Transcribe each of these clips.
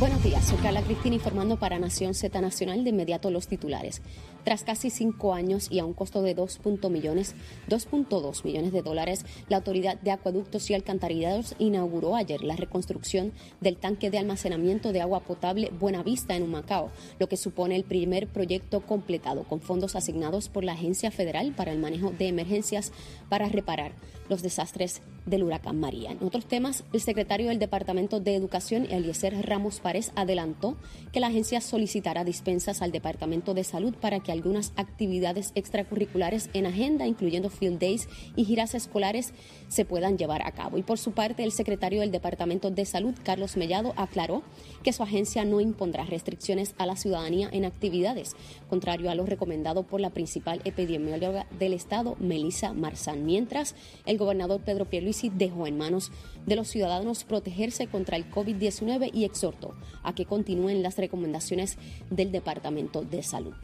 Buenos días, soy Carla Cristina informando para Nación Z Nacional de inmediato los titulares. Tras casi cinco años y a un costo de 2.2 millones, 2.2 millones de dólares, la Autoridad de Acueductos y Alcantarillados inauguró ayer la reconstrucción del tanque de almacenamiento de agua potable Buenavista en Humacao, lo que supone el primer proyecto completado con fondos asignados por la Agencia Federal para el Manejo de Emergencias para reparar los desastres del huracán María. En otros temas, el secretario del Departamento de Educación, Eliezer Ramos Párez, adelantó que la agencia solicitará dispensas al Departamento de Salud para que algunas actividades extracurriculares en agenda, incluyendo field days y giras escolares, se puedan llevar a cabo. Y por su parte, el secretario del Departamento de Salud, Carlos Mellado, aclaró que su agencia no impondrá restricciones a la ciudadanía en actividades, contrario a lo recomendado por la principal epidemióloga del Estado, Melissa Marzán. Mientras, el gobernador Pedro Pierluisi dejó en manos de los ciudadanos protegerse contra el COVID-19 y exhortó a que continúen las recomendaciones del Departamento de Salud.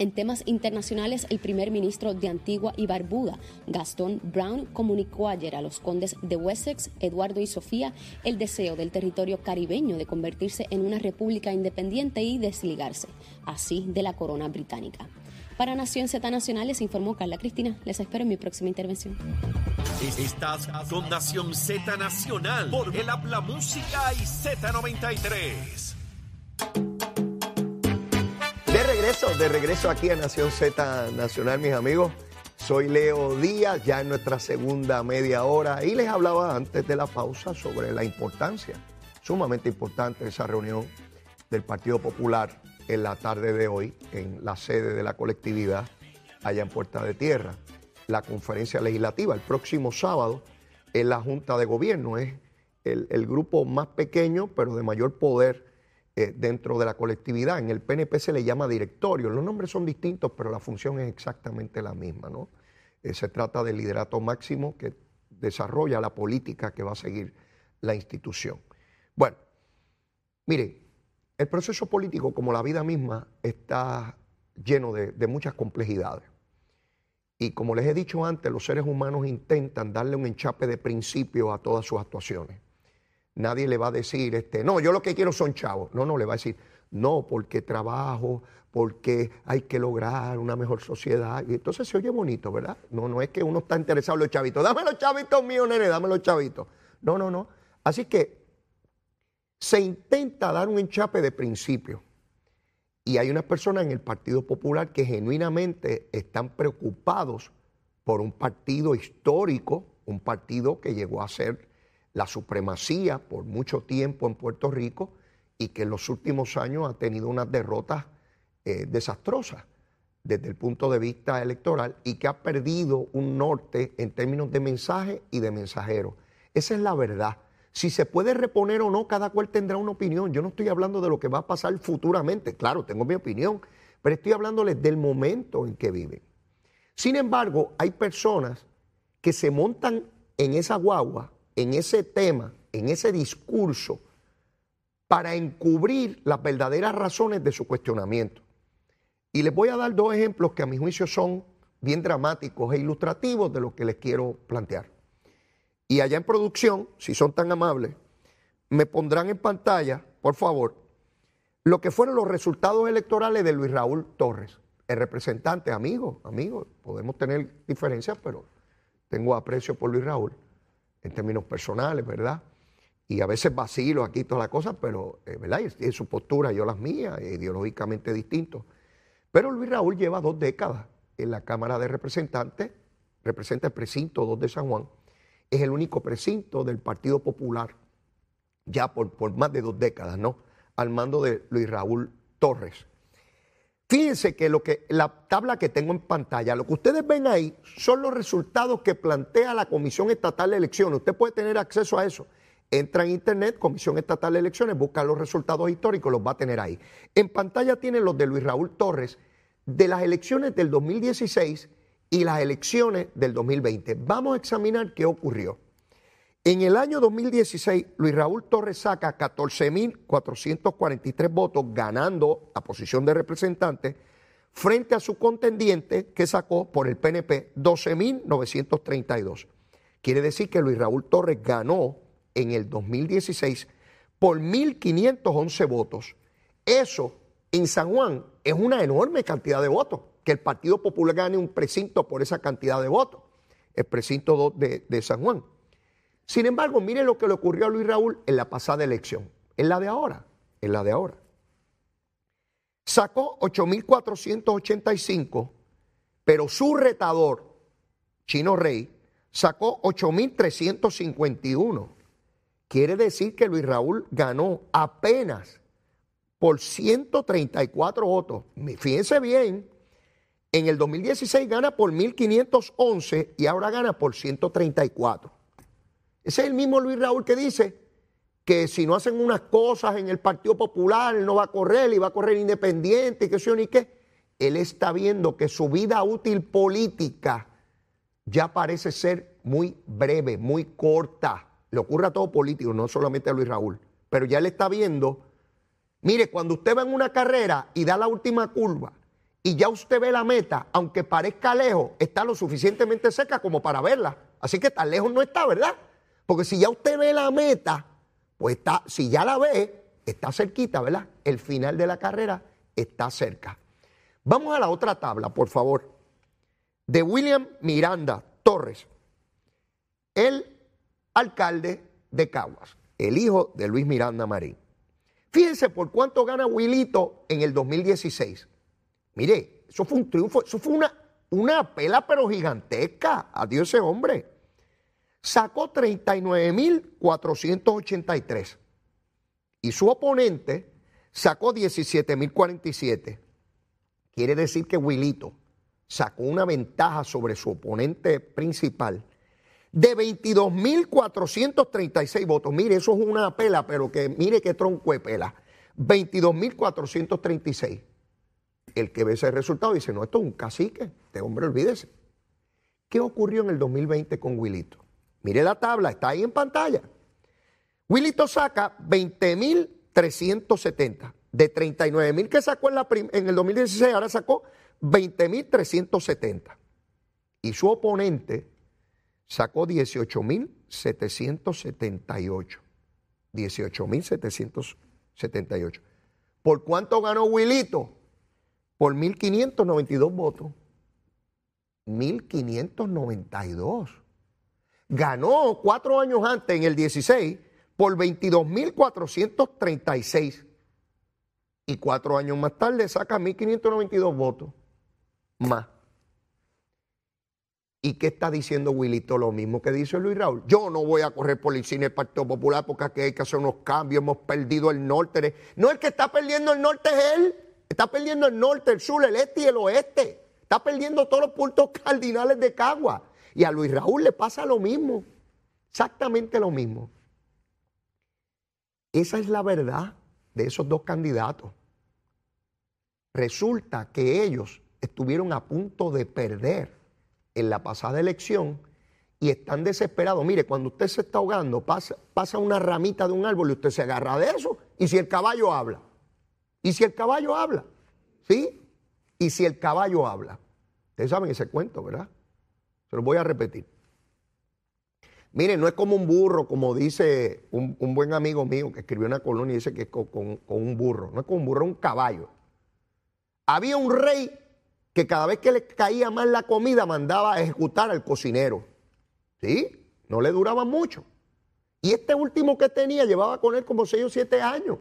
En temas internacionales, el primer ministro de Antigua y Barbuda, Gastón Brown, comunicó ayer a los condes de Wessex, Eduardo y Sofía, el deseo del territorio caribeño de convertirse en una república independiente y desligarse, así, de la corona británica. Para Nación Z Nacional les informó Carla Cristina. Les espero en mi próxima intervención. Estás con Nación Z Nacional por el Habla Música y Z93. De regreso, de regreso aquí a Nación Z Nacional, mis amigos. Soy Leo Díaz, ya en nuestra segunda media hora, y les hablaba antes de la pausa sobre la importancia, sumamente importante, de esa reunión del Partido Popular en la tarde de hoy en la sede de la colectividad allá en Puerta de Tierra. La conferencia legislativa el próximo sábado en la Junta de Gobierno. Es el, grupo más pequeño pero de mayor poder eh, dentro de la colectividad. En el PNP se le llama directorio. Los nombres son distintos pero la función es exactamente la misma. ¿no? Eh, se trata del liderato máximo que desarrolla la política que va a seguir la institución. Bueno, miren, el proceso político, como la vida misma, está lleno de, muchas complejidades. Y como les he dicho antes, los seres humanos intentan darle un enchape de principio a todas sus actuaciones. Nadie le va a decir, este, no, yo lo que quiero son chavos. No, no, le va a decir, no, porque trabajo, porque hay que lograr una mejor sociedad. Y entonces se oye bonito, ¿verdad? No, no es que uno está interesado en los chavitos. Dame los chavitos míos, nene, dame los chavitos. No, no, no. Así que se intenta dar un enchape de principio. Y hay unas personas en el Partido Popular que genuinamente están preocupados por un partido histórico, un partido que llegó a ser la supremacía por mucho tiempo en Puerto Rico y que en los últimos años ha tenido unas derrotas eh, desastrosas desde el punto de vista electoral y que ha perdido un norte en términos de mensaje y de mensajero. Esa es la verdad. Si se puede reponer o no, cada cual tendrá una opinión. Yo no estoy hablando de lo que va a pasar futuramente. Claro, tengo mi opinión, pero estoy hablándoles del momento en que viven. Sin embargo, hay personas que se montan en esa guagua, en ese tema, en ese discurso, para encubrir las verdaderas razones de su cuestionamiento. Y les voy a dar dos ejemplos que a mi juicio son bien dramáticos e ilustrativos de lo que les quiero plantear. Y allá en producción, si son tan amables, me pondrán en pantalla, por favor, lo que fueron los resultados electorales de Luis Raúl Torres, el representante, amigo, amigo, podemos tener diferencias, pero tengo aprecio por Luis Raúl en términos personales, ¿verdad? Y a veces vacilo aquí todas las cosas, pero, eh, ¿verdad? Y, su postura, yo las mías, ideológicamente distintos. Pero Luis Raúl lleva dos décadas en la Cámara de Representantes, representa el precinto 2 de San Juan, es el único precinto del Partido Popular, ya por, por más de dos décadas, ¿no? Al mando de Luis Raúl Torres. Fíjense que, lo que la tabla que tengo en pantalla, lo que ustedes ven ahí son los resultados que plantea la Comisión Estatal de Elecciones. Usted puede tener acceso a eso. Entra en Internet, Comisión Estatal de Elecciones, busca los resultados históricos, los va a tener ahí. En pantalla tienen los de Luis Raúl Torres de las elecciones del 2016 y las elecciones del 2020. Vamos a examinar qué ocurrió. En el año 2016, Luis Raúl Torres saca 14.443 votos, ganando la posición de representante, frente a su contendiente que sacó por el PNP 12.932. Quiere decir que Luis Raúl Torres ganó en el 2016 por 1.511 votos. Eso en San Juan es una enorme cantidad de votos. Que el Partido Popular gane un precinto por esa cantidad de votos. El precinto 2 de, de San Juan. Sin embargo, mire lo que le ocurrió a Luis Raúl en la pasada elección. En la de ahora. En la de ahora. Sacó 8.485, pero su retador, Chino Rey, sacó 8.351. Quiere decir que Luis Raúl ganó apenas por 134 votos. Fíjense bien, en el 2016 gana por 1.511 y ahora gana por 134. Ese es el mismo Luis Raúl que dice que si no hacen unas cosas en el Partido Popular, él no va a correr y va a correr independiente y que sé ni qué. Él está viendo que su vida útil política ya parece ser muy breve, muy corta. Le ocurre a todo político, no solamente a Luis Raúl. Pero ya él está viendo Mire, cuando usted va en una carrera y da la última curva y ya usted ve la meta, aunque parezca lejos, está lo suficientemente cerca como para verla. Así que tan lejos no está, ¿verdad? Porque si ya usted ve la meta, pues está, si ya la ve, está cerquita, ¿verdad? El final de la carrera está cerca. Vamos a la otra tabla, por favor. De William Miranda Torres, el alcalde de Caguas, el hijo de Luis Miranda Marín. Fíjense por cuánto gana Wilito en el 2016. Mire, eso fue un triunfo, eso fue una, una pela pero gigantesca. Adiós ese hombre. Sacó 39.483. Y su oponente sacó 17.047. Quiere decir que Wilito sacó una ventaja sobre su oponente principal de 22.436 votos. Mire, eso es una pela, pero que mire qué tronco de pela. 22.436. El que ve ese resultado dice, no, esto es un cacique, este hombre olvídese. ¿Qué ocurrió en el 2020 con Wilito? Mire la tabla, está ahí en pantalla. Wilito saca 20.370. De 39.000 que sacó en, la en el 2016, ahora sacó 20.370. Y su oponente sacó 18.778. 18.778. ¿Por cuánto ganó Wilito? Por 1.592 votos. 1.592. Ganó cuatro años antes, en el 16, por 22.436. Y cuatro años más tarde saca 1.592 votos. Más. ¿Y qué está diciendo Wilito? Lo mismo que dice Luis Raúl. Yo no voy a correr por el cine del Partido Popular porque aquí hay que hacer unos cambios. Hemos perdido el norte. No, el que está perdiendo el norte es él. Está perdiendo el norte, el sur, el este y el oeste. Está perdiendo todos los puntos cardinales de Cagua. Y a Luis Raúl le pasa lo mismo. Exactamente lo mismo. Esa es la verdad de esos dos candidatos. Resulta que ellos estuvieron a punto de perder en la pasada elección y están desesperados. Mire, cuando usted se está ahogando, pasa, pasa una ramita de un árbol y usted se agarra de eso. Y si el caballo habla, y si el caballo habla, ¿sí? Y si el caballo habla. Ustedes saben ese cuento, ¿verdad? Se lo voy a repetir. Mire, no es como un burro, como dice un, buen amigo mío que escribió una colonia y dice que es con, con un burro. No es como un burro, es un caballo. Había un rey que cada vez que le caía mal la comida mandaba a ejecutar al cocinero. ¿Sí? No le duraba mucho. Y este último que tenía llevaba con él como 6 o 7 años.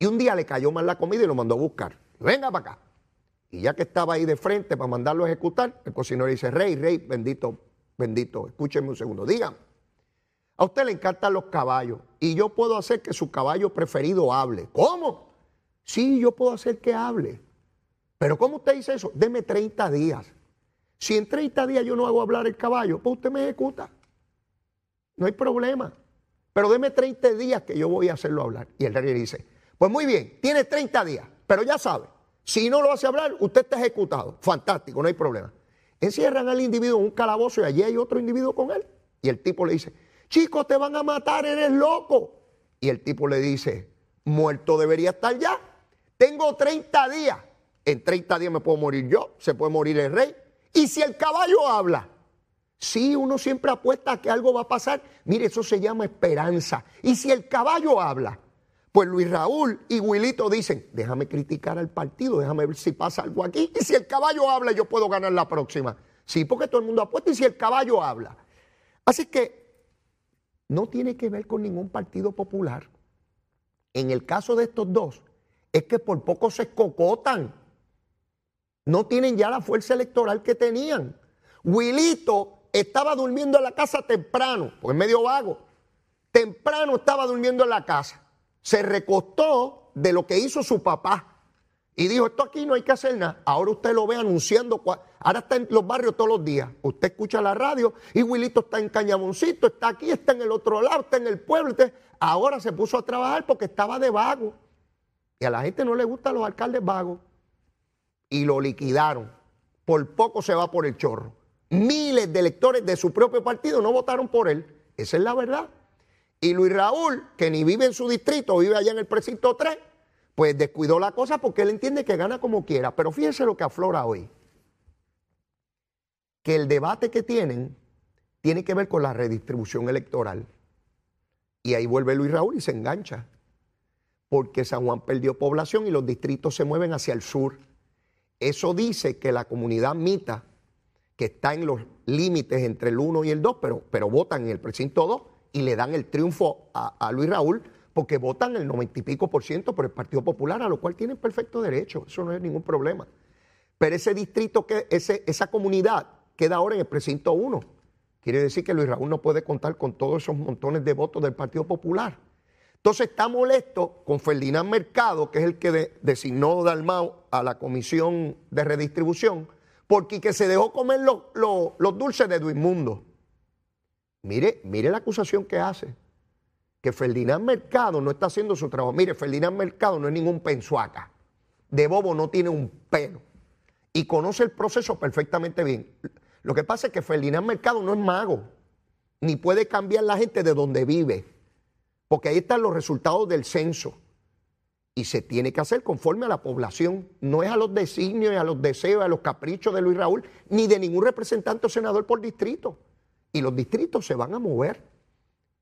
Y un día le cayó mal la comida y lo mandó a buscar. Venga para acá. Y ya que estaba ahí de frente para mandarlo a ejecutar, el cocinero dice, rey, rey, bendito, bendito, escúcheme un segundo, dígame. A usted le encantan los caballos y yo puedo hacer que su caballo preferido hable. ¿Cómo? Sí, yo puedo hacer que hable. Pero ¿cómo usted dice eso? Deme 30 días. Si en 30 días yo no hago hablar el caballo, pues usted me ejecuta. No hay problema. Pero deme 30 días que yo voy a hacerlo hablar. Y el rey dice, pues muy bien, tiene 30 días, pero ya sabe, si no lo hace hablar, usted está ejecutado. Fantástico, no hay problema. Encierran al individuo en un calabozo y allí hay otro individuo con él. Y el tipo le dice, chicos, te van a matar, eres loco. Y el tipo le dice, muerto debería estar ya. Tengo 30 días en 30 días me puedo morir yo, se puede morir el rey. Y si el caballo habla, Sí, uno siempre apuesta a que algo va a pasar. Mire, eso se llama esperanza. Y si el caballo habla, pues Luis Raúl y Wilito dicen, déjame criticar al partido, déjame ver si pasa algo aquí. Y si el caballo habla, yo puedo ganar la próxima. Sí, porque todo el mundo apuesta y si el caballo habla. Así que no tiene que ver con ningún partido popular. En el caso de estos dos, es que por poco se cocotan. No tienen ya la fuerza electoral que tenían. Wilito estaba durmiendo en la casa temprano, pues medio vago. Temprano estaba durmiendo en la casa. Se recostó de lo que hizo su papá. Y dijo, esto aquí no hay que hacer nada. Ahora usted lo ve anunciando. Ahora está en los barrios todos los días. Usted escucha la radio y Wilito está en Cañamoncito, está aquí, está en el otro lado, está en el pueblo. ahora se puso a trabajar porque estaba de vago. Y a la gente no le gustan los alcaldes vagos. Y lo liquidaron. Por poco se va por el chorro miles de electores de su propio partido no votaron por él. Esa es la verdad. Y Luis Raúl, que ni vive en su distrito, vive allá en el precinto 3, pues descuidó la cosa porque él entiende que gana como quiera. Pero fíjense lo que aflora hoy. Que el debate que tienen tiene que ver con la redistribución electoral. Y ahí vuelve Luis Raúl y se engancha. Porque San Juan perdió población y los distritos se mueven hacia el sur. Eso dice que la comunidad mita que está en los límites entre el 1 y el 2, pero, pero votan en el precinto 2 y le dan el triunfo a, Luis Raúl porque votan el 90 y pico por ciento por el Partido Popular, a lo cual tienen perfecto derecho, eso no es ningún problema. Pero ese distrito, que, esa comunidad queda ahora en el precinto 1. Quiere decir que Luis Raúl no puede contar con todos esos montones de votos del Partido Popular. Entonces está molesto con Ferdinand Mercado, que es el que designó Dalmau a la comisión de redistribución, porque que se dejó comer los, dulces de Duismundo. Mire, mire la acusación que hace. Que Ferdinand Mercado no está haciendo su trabajo. Mire, Ferdinand Mercado no es ningún pensuaca. De bobo no tiene un pelo. Y conoce el proceso perfectamente bien. Lo que pasa es que Ferdinand Mercado no es mago. Ni puede cambiar la gente de donde vive. Porque ahí están los resultados del censo y se tiene que hacer conforme a la población. No es a los designios, a los deseos, a los caprichos de Luis Raúl, ni de ningún representante o senador por distrito. Y los distritos se van a mover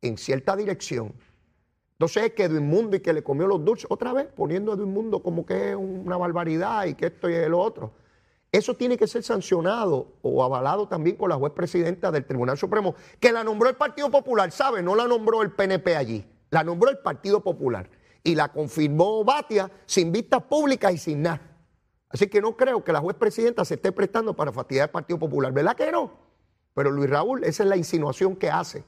en cierta dirección. Entonces es que Edwin Mundo y que le comió los dulces, otra vez poniendo a Edwin Mundo como que es una barbaridad y que esto y lo otro. Eso tiene que ser sancionado o avalado también con la juez presidenta del Tribunal Supremo, que la nombró el Partido Popular, ¿sabe? No la nombró el PNP allí, la nombró el Partido Popular y la confirmó Batia sin vistas públicas y sin nada. Así que no creo que la juez presidenta se esté prestando para fastidiar al Partido Popular. ¿Verdad que no? Pero Luis Raúl, esa es la insinuación que hace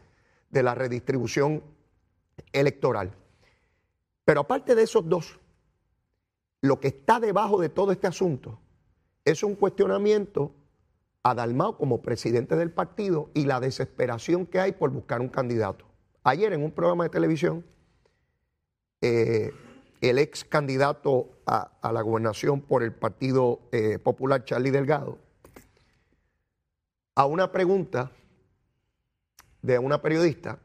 de la redistribución electoral. Pero aparte de esos dos, lo que está debajo de todo este asunto es un cuestionamiento a Dalmao como presidente del partido y la desesperación que hay por buscar un candidato. Ayer en un programa de televisión, eh, el ex candidato a, la gobernación por el Partido eh, Popular, Charlie Delgado, a una pregunta de una periodista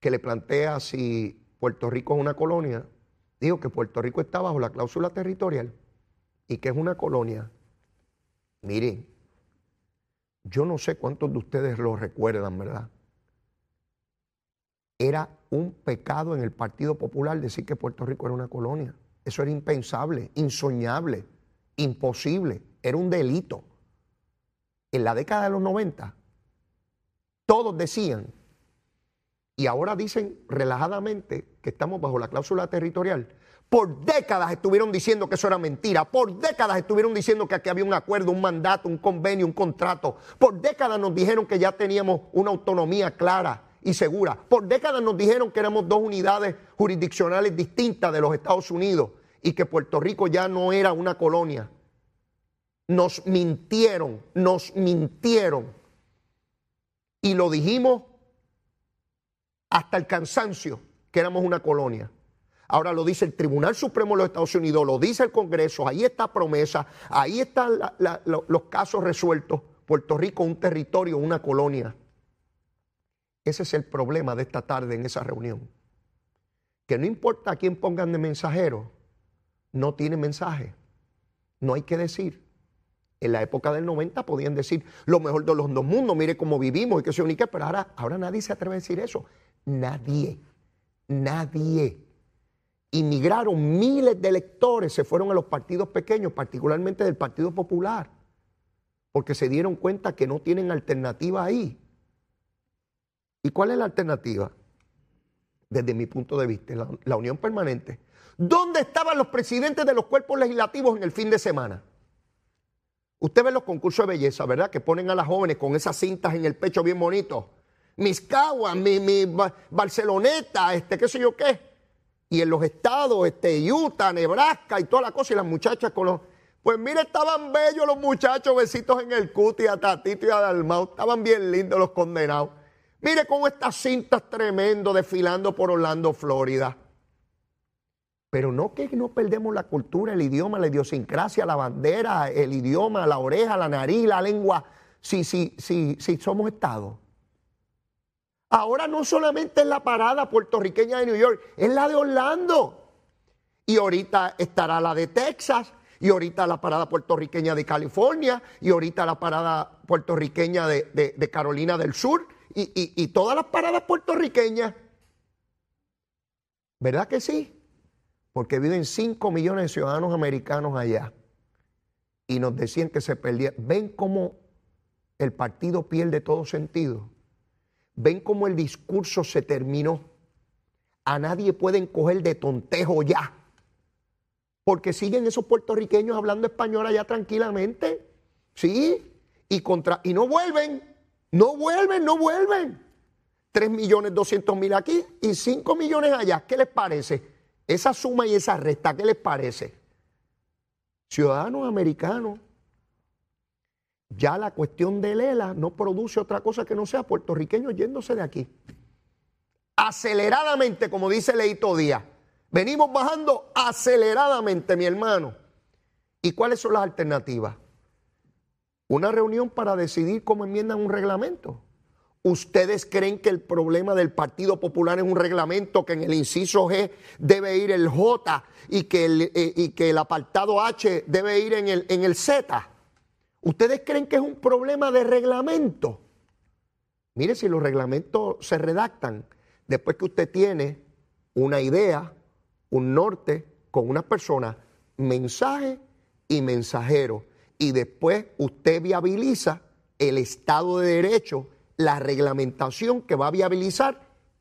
que le plantea si Puerto Rico es una colonia, dijo que Puerto Rico está bajo la cláusula territorial y que es una colonia. Miren, yo no sé cuántos de ustedes lo recuerdan, ¿verdad? Era un pecado en el Partido Popular decir que Puerto Rico era una colonia. Eso era impensable, insoñable, imposible, era un delito. En la década de los 90, todos decían, y ahora dicen relajadamente que estamos bajo la cláusula territorial. Por décadas estuvieron diciendo que eso era mentira. Por décadas estuvieron diciendo que aquí había un acuerdo, un mandato, un convenio, un contrato. Por décadas nos dijeron que ya teníamos una autonomía clara y segura. Por décadas nos dijeron que éramos dos unidades jurisdiccionales distintas de los Estados Unidos y que Puerto Rico ya no era una colonia. Nos mintieron, nos mintieron. Y lo dijimos hasta el cansancio que éramos una colonia. Ahora lo dice el Tribunal Supremo de los Estados Unidos, lo dice el Congreso, ahí está promesa, ahí están los casos resueltos. Puerto Rico, un territorio, una colonia. Ese es el problema de esta tarde en esa reunión. Que no importa a quién pongan de mensajero, no tiene mensaje. No hay que decir. En la época del 90 podían decir lo mejor de los dos mundos, mire cómo vivimos y que se unique, pero ahora, ahora nadie se atreve a decir eso. Nadie, nadie. Inmigraron miles de electores, se fueron a los partidos pequeños, particularmente del Partido Popular, porque se dieron cuenta que no tienen alternativa ahí. ¿Y cuál es la alternativa? Desde mi punto de vista, la, la unión permanente. ¿Dónde estaban los presidentes de los cuerpos legislativos en el fin de semana? Usted ve los concursos de belleza, ¿verdad? Que ponen a las jóvenes con esas cintas en el pecho bien bonitos. Mis caguas, mi, mi Barceloneta, este, qué sé yo qué. Y en los estados, este, Utah, Nebraska y toda la cosa, y las muchachas con los. Pues mire, estaban bellos los muchachos, besitos en el cuti, a Tatito y a Dalmau. Estaban bien lindos los condenados. Mire cómo estas cintas tremendo desfilando por Orlando, Florida. Pero no que no perdemos la cultura, el idioma, la idiosincrasia, la bandera, el idioma, la oreja, la nariz, la lengua, si, si, si, si somos Estado. Ahora no solamente es la parada puertorriqueña de New York, es la de Orlando. Y ahorita estará la de Texas, y ahorita la parada puertorriqueña de California, y ahorita la parada puertorriqueña de, Carolina del Sur, y, y todas las paradas puertorriqueñas. ¿Verdad que sí? Porque viven 5 millones de ciudadanos americanos allá. Y nos decían que se perdía. ¿Ven cómo el partido pierde todo sentido? ¿Ven cómo el discurso se terminó? A nadie pueden coger de tontejo ya. Porque siguen esos puertorriqueños hablando español allá tranquilamente. ¿Sí? Y, contra, y no vuelven. No vuelven, no vuelven. 3 millones 200 mil aquí y 5 millones allá. ¿Qué les parece? Esa suma y esa resta, ¿qué les parece? Ciudadanos americanos, ya la cuestión de Lela no produce otra cosa que no sea puertorriqueños yéndose de aquí. Aceleradamente, como dice Leito Díaz. Venimos bajando aceleradamente, mi hermano. ¿Y cuáles son las alternativas? Una reunión para decidir cómo enmiendan un reglamento. ¿Ustedes creen que el problema del Partido Popular es un reglamento que en el inciso G debe ir el J y que el, eh, y que el apartado H debe ir en el, en el Z? ¿Ustedes creen que es un problema de reglamento? Mire, si los reglamentos se redactan después que usted tiene una idea, un norte con una persona, mensaje y mensajero, y después usted viabiliza el Estado de Derecho la reglamentación que va a viabilizar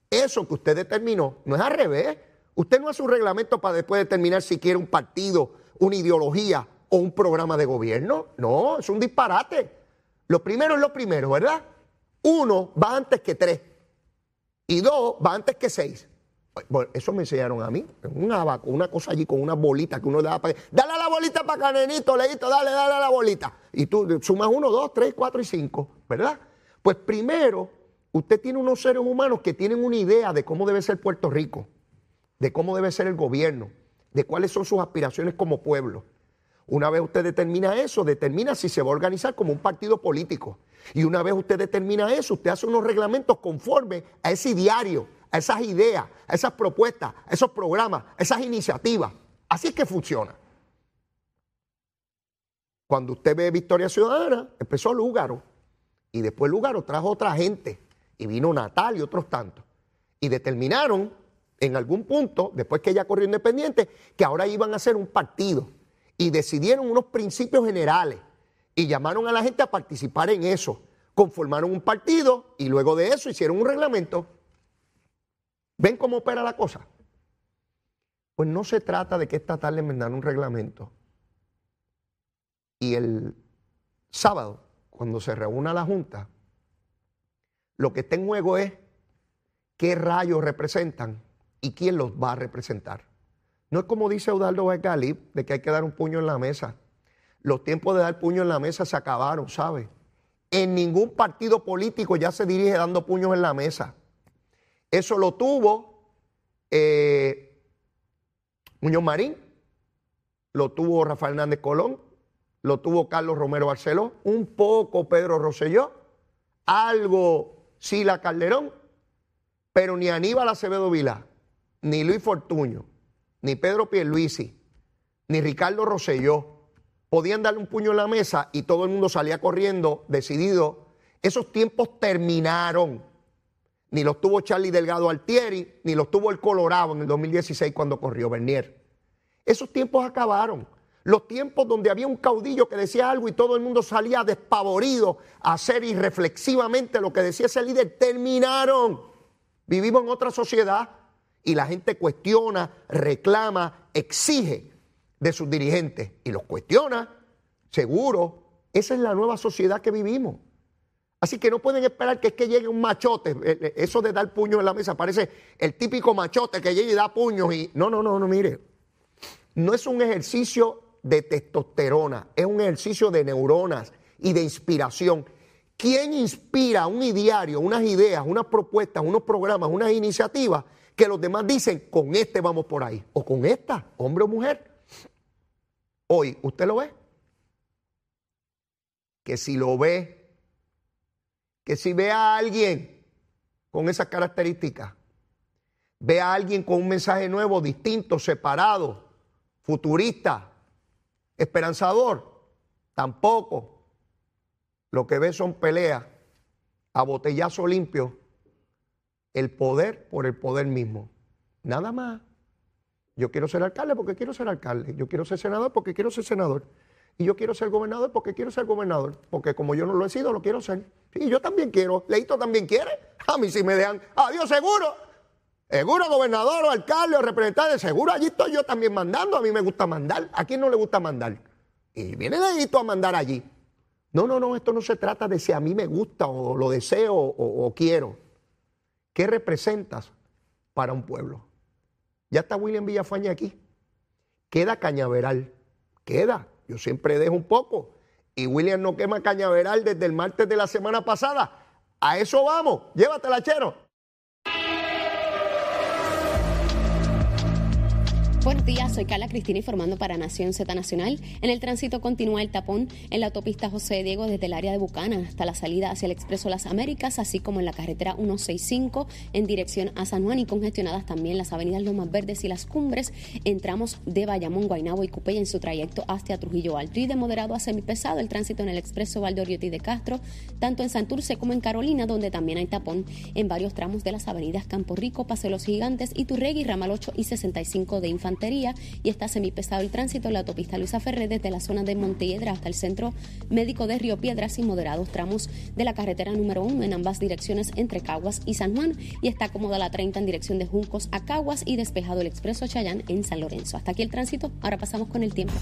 eso que usted determinó. No es al revés. Usted no hace un reglamento para después determinar si quiere un partido, una ideología o un programa de gobierno. No, es un disparate. Lo primero es lo primero, ¿verdad? Uno va antes que tres. Y dos va antes que seis. Bueno, eso me enseñaron a mí. Un abaco, una cosa allí con una bolita que uno le da para. Dale a la bolita para canenito, leíto, dale, dale a la bolita. Y tú sumas uno, dos, tres, cuatro y cinco, ¿verdad? Pues primero, usted tiene unos seres humanos que tienen una idea de cómo debe ser Puerto Rico, de cómo debe ser el gobierno, de cuáles son sus aspiraciones como pueblo. Una vez usted determina eso, determina si se va a organizar como un partido político. Y una vez usted determina eso, usted hace unos reglamentos conforme a ese diario, a esas ideas, a esas propuestas, a esos programas, a esas iniciativas. Así es que funciona. Cuando usted ve Victoria Ciudadana, empezó Lúgaro y después Lugaro trajo otra gente y vino Natal y otros tantos. Y determinaron en algún punto, después que ella corrió independiente, que ahora iban a hacer un partido. Y decidieron unos principios generales y llamaron a la gente a participar en eso. Conformaron un partido y luego de eso hicieron un reglamento. ¿Ven cómo opera la cosa? Pues no se trata de que esta tarde enmendaran un reglamento. Y el sábado cuando se reúna la Junta, lo que está en juego es qué rayos representan y quién los va a representar. No es como dice Eudaldo Becali, de que hay que dar un puño en la mesa. Los tiempos de dar puño en la mesa se acabaron, ¿sabe? En ningún partido político ya se dirige dando puños en la mesa. Eso lo tuvo eh, Muñoz Marín, lo tuvo Rafael Hernández Colón, lo tuvo Carlos Romero Barceló, un poco Pedro Rosselló, algo Sila Calderón, pero ni Aníbal Acevedo Vilá, ni Luis Fortuño, ni Pedro Pierluisi, ni Ricardo Rosselló, podían darle un puño en la mesa y todo el mundo salía corriendo, decidido. Esos tiempos terminaron. Ni los tuvo Charlie Delgado Altieri, ni los tuvo el Colorado en el 2016 cuando corrió Bernier. Esos tiempos acabaron. Los tiempos donde había un caudillo que decía algo y todo el mundo salía despavorido a hacer irreflexivamente lo que decía ese líder, terminaron. Vivimos en otra sociedad y la gente cuestiona, reclama, exige de sus dirigentes y los cuestiona, seguro. Esa es la nueva sociedad que vivimos. Así que no pueden esperar que es que llegue un machote. Eh, eh, eso de dar puños en la mesa parece el típico machote que llegue y da puños y. No, no, no, no, mire. No es un ejercicio de testosterona, es un ejercicio de neuronas y de inspiración. ¿Quién inspira un ideario, unas ideas, unas propuestas, unos programas, unas iniciativas que los demás dicen, con este vamos por ahí? O con esta, hombre o mujer. Hoy, ¿usted lo ve? Que si lo ve que si ve a alguien con esas características, ve a alguien con un mensaje nuevo, distinto, separado, futurista, esperanzador, tampoco. Lo que ve son peleas a botellazo limpio, el poder por el poder mismo. Nada más. Yo quiero ser alcalde porque quiero ser alcalde. Yo quiero ser senador porque quiero ser senador. Y yo quiero ser gobernador porque quiero ser gobernador. Porque como yo no lo he sido, lo quiero ser. Y yo también quiero. Leito también quiere. A mí si me dejan. Adiós, seguro. Seguro, gobernador o alcalde o representante. Seguro, allí estoy yo también mandando. A mí me gusta mandar. ¿A quién no le gusta mandar? Y viene Leito a mandar allí. No, no, no. Esto no se trata de si a mí me gusta o lo deseo o, o quiero. ¿Qué representas para un pueblo? Ya está William Villafaña aquí. Queda Cañaveral. Queda. Yo siempre dejo un poco. Y William no quema cañaveral desde el martes de la semana pasada. A eso vamos. Llévatela, chero. Buenos días, soy Carla Cristina informando para Nación Z Nacional. En el tránsito continúa el tapón en la autopista José Diego desde el área de Bucana hasta la salida hacia el Expreso Las Américas, así como en la carretera 165 en dirección a San Juan y congestionadas también las avenidas Lomas Verdes y Las Cumbres Entramos de Bayamón, Guaynabo y Cupey en su trayecto hacia Trujillo Alto y de moderado a semipesado el tránsito en el Expreso Valdoriotti de Castro, tanto en Santurce como en Carolina, donde también hay tapón en varios tramos de las avenidas Campo Rico, Paseo Los Gigantes, Iturregui, Ramal 8 y 65 de Infantil y está semipesado el tránsito en la autopista Luisa Ferré desde la zona de Montelledra hasta el centro médico de Río Piedras y moderados tramos de la carretera número 1 en ambas direcciones entre Caguas y San Juan y está cómoda la 30 en dirección de Juncos a Caguas y despejado el expreso Chayán en San Lorenzo. Hasta aquí el tránsito, ahora pasamos con el tiempo.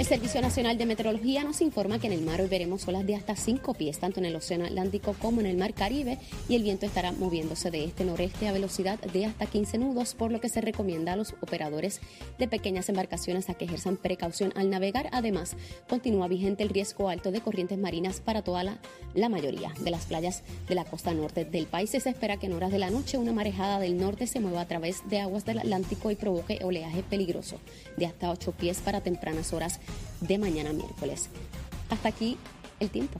El Servicio Nacional de Meteorología nos informa que en el mar hoy veremos olas de hasta 5 pies, tanto en el Océano Atlántico como en el Mar Caribe, y el viento estará moviéndose de este-noreste a velocidad de hasta 15 nudos, por lo que se recomienda a los operadores de pequeñas embarcaciones a que ejerzan precaución al navegar. Además, continúa vigente el riesgo alto de corrientes marinas para toda la, la mayoría de las playas de la costa norte del país. Se espera que en horas de la noche una marejada del norte se mueva a través de aguas del Atlántico y provoque oleaje peligroso de hasta 8 pies para tempranas horas de mañana miércoles. Hasta aquí el tiempo.